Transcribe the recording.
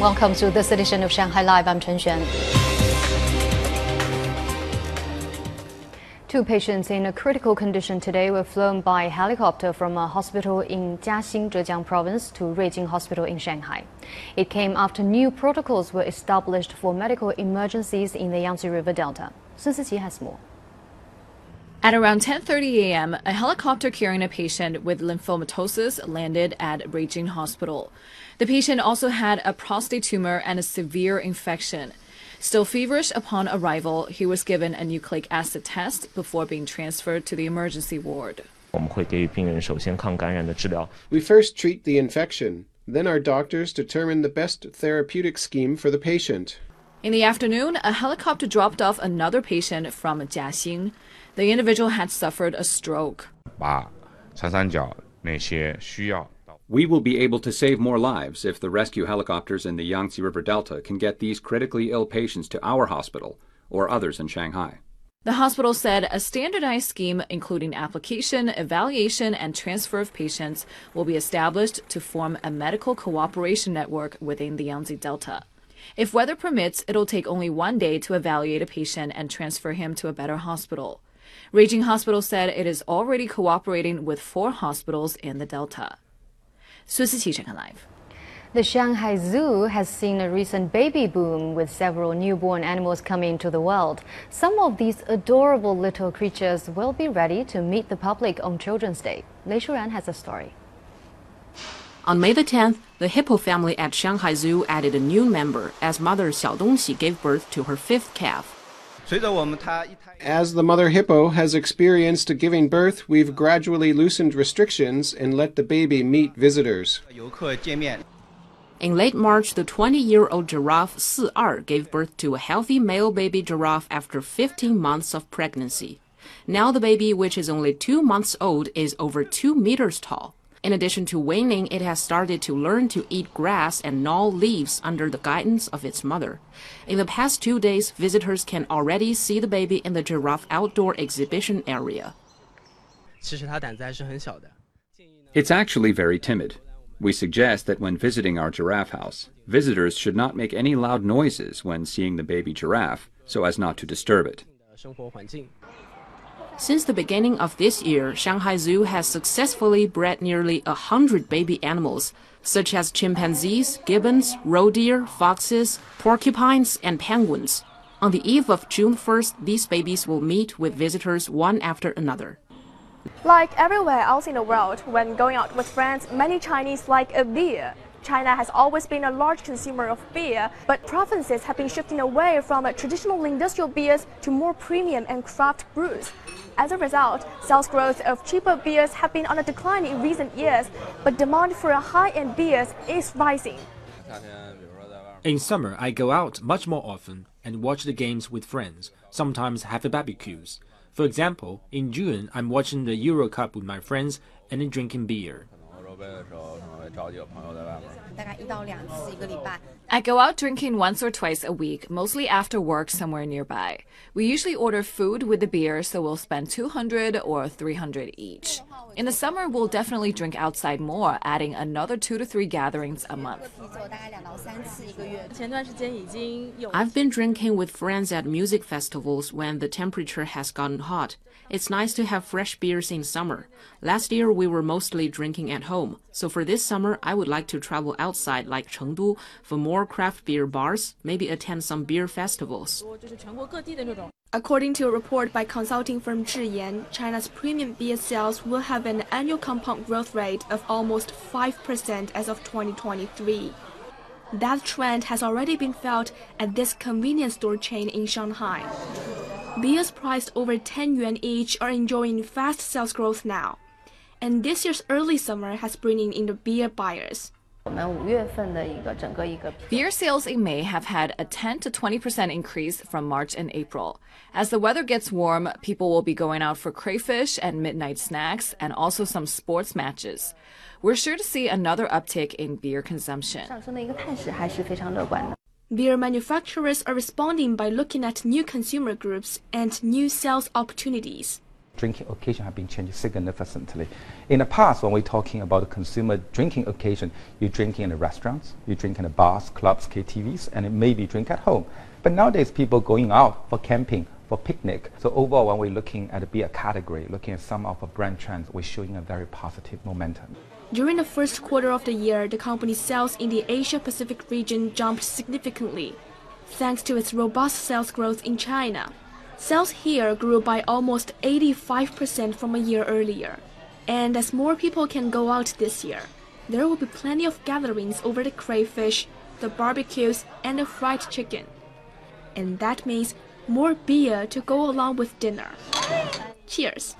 Welcome to this edition of Shanghai Live. I'm Chen Xuan. Two patients in a critical condition today were flown by helicopter from a hospital in Jiaxing, Zhejiang province to Ruijin Hospital in Shanghai. It came after new protocols were established for medical emergencies in the Yangtze River Delta. Sun Siqi has more. At around 10:30 a.m., a helicopter carrying a patient with lymphomatosis landed at Ruijin Hospital. The patient also had a prostate tumor and a severe infection. Still feverish upon arrival, he was given a nucleic acid test before being transferred to the emergency ward. We first treat the infection, then our doctors determine the best therapeutic scheme for the patient. In the afternoon, a helicopter dropped off another patient from Jiaxing. The individual had suffered a stroke. We will be able to save more lives if the rescue helicopters in the Yangtze River Delta can get these critically ill patients to our hospital or others in Shanghai. The hospital said a standardized scheme, including application, evaluation, and transfer of patients, will be established to form a medical cooperation network within the Yangtze Delta. If weather permits, it'll take only one day to evaluate a patient and transfer him to a better hospital. Ruijin Hospital said it is already cooperating with four hospitals in the Delta. Sun Siqi Shanghai Live. The Shanghai Zoo has seen a recent baby boom with several newborn animals coming to the world. Some of these adorable little creatures will be ready to meet the public on Children's Day. Lei Shuran has a story. On May the 10th, the hippo family at Shanghai Zoo added a new member as mother Xiao Dongxi gave birth to her fifth calf. As the mother hippo has experienced giving birth, we've gradually loosened restrictions and let the baby meet visitors. In late March, the 20 year old giraffe Si Er gave birth to a healthy male baby giraffe after 15 months of pregnancy. Now the baby, which is only two months old, is over two meters tall. In addition to weaning, it has started to learn to eat grass and gnaw leaves under the guidance of its mother. In the past two days, visitors can already see the baby in the giraffe outdoor exhibition area. It's actually very timid. We suggest that when visiting our giraffe house, visitors should not make any loud noises when seeing the baby giraffe so as not to disturb it. Since the beginning of this year, Shanghai Zoo has successfully bred nearly a hundred baby animals, such as chimpanzees, gibbons, roe deer, foxes, porcupines, and penguins. On the eve of June 1st, these babies will meet with visitors one after another. Like everywhere else in the world, when going out with friends, many Chinese like a beer. China has always been a large consumer of beer, but provinces have been shifting away from traditional industrial beers to more premium and craft brews. As a result, sales growth of cheaper beers have been on a decline in recent years, but demand for high-end beers is rising. In summer, I go out much more often and watch the games with friends, sometimes have barbecues. For example, in June, I'm watching the Euro Cup with my friends and drinking beer. 回来的时候可能会找几个朋友在外面 I go out drinking once or twice a week, mostly after work somewhere nearby. We usually order food with the beer, so we'll spend 200 or 300 each. In the summer, we'll definitely drink outside more, adding another two to three gatherings a month. I've been drinking with friends at music festivals when the temperature has gotten hot. It's nice to have fresh beers in summer. Last year, we were mostly drinking at home, so for this summer, I would like to travel outside like Chengdu for more craft beer bars, maybe attend some beer festivals. According to a report by consulting firm Zhiyan, China's premium beer sales will have an annual compound growth rate of almost 5% as of 2023. That trend has already been felt at this convenience store chain in Shanghai. Beers priced over 10 yuan each are enjoying fast sales growth now. And this year's early summer has bringing in the beer buyers. Beer sales in May have had a 10 to 20% increase from March and April. As the weather gets warm, people will be going out for crayfish and midnight snacks and also some sports matches. We're sure to see another uptick in beer consumption. Beer manufacturers are responding by looking at new consumer groups and new sales opportunities. Drinking occasion have been changed significantly. In the past, when we're talking about consumer drinking occasion, you drink in the restaurants, you drink in the bars, clubs, KTVs, and maybe drink at home. But nowadays, people going out for camping, for picnic. So overall, when we're looking at the beer category, looking at some of the brand trends, we're showing a very positive momentum. During the first quarter of the year, the company's sales in the Asia Pacific region jumped significantly, thanks to its robust sales growth in China. Sales here grew by almost 85% from a year earlier. And as more people can go out this year, there will be plenty of gatherings over the crayfish, the barbecues, and the fried chicken. And that means more beer to go along with dinner. Cheers!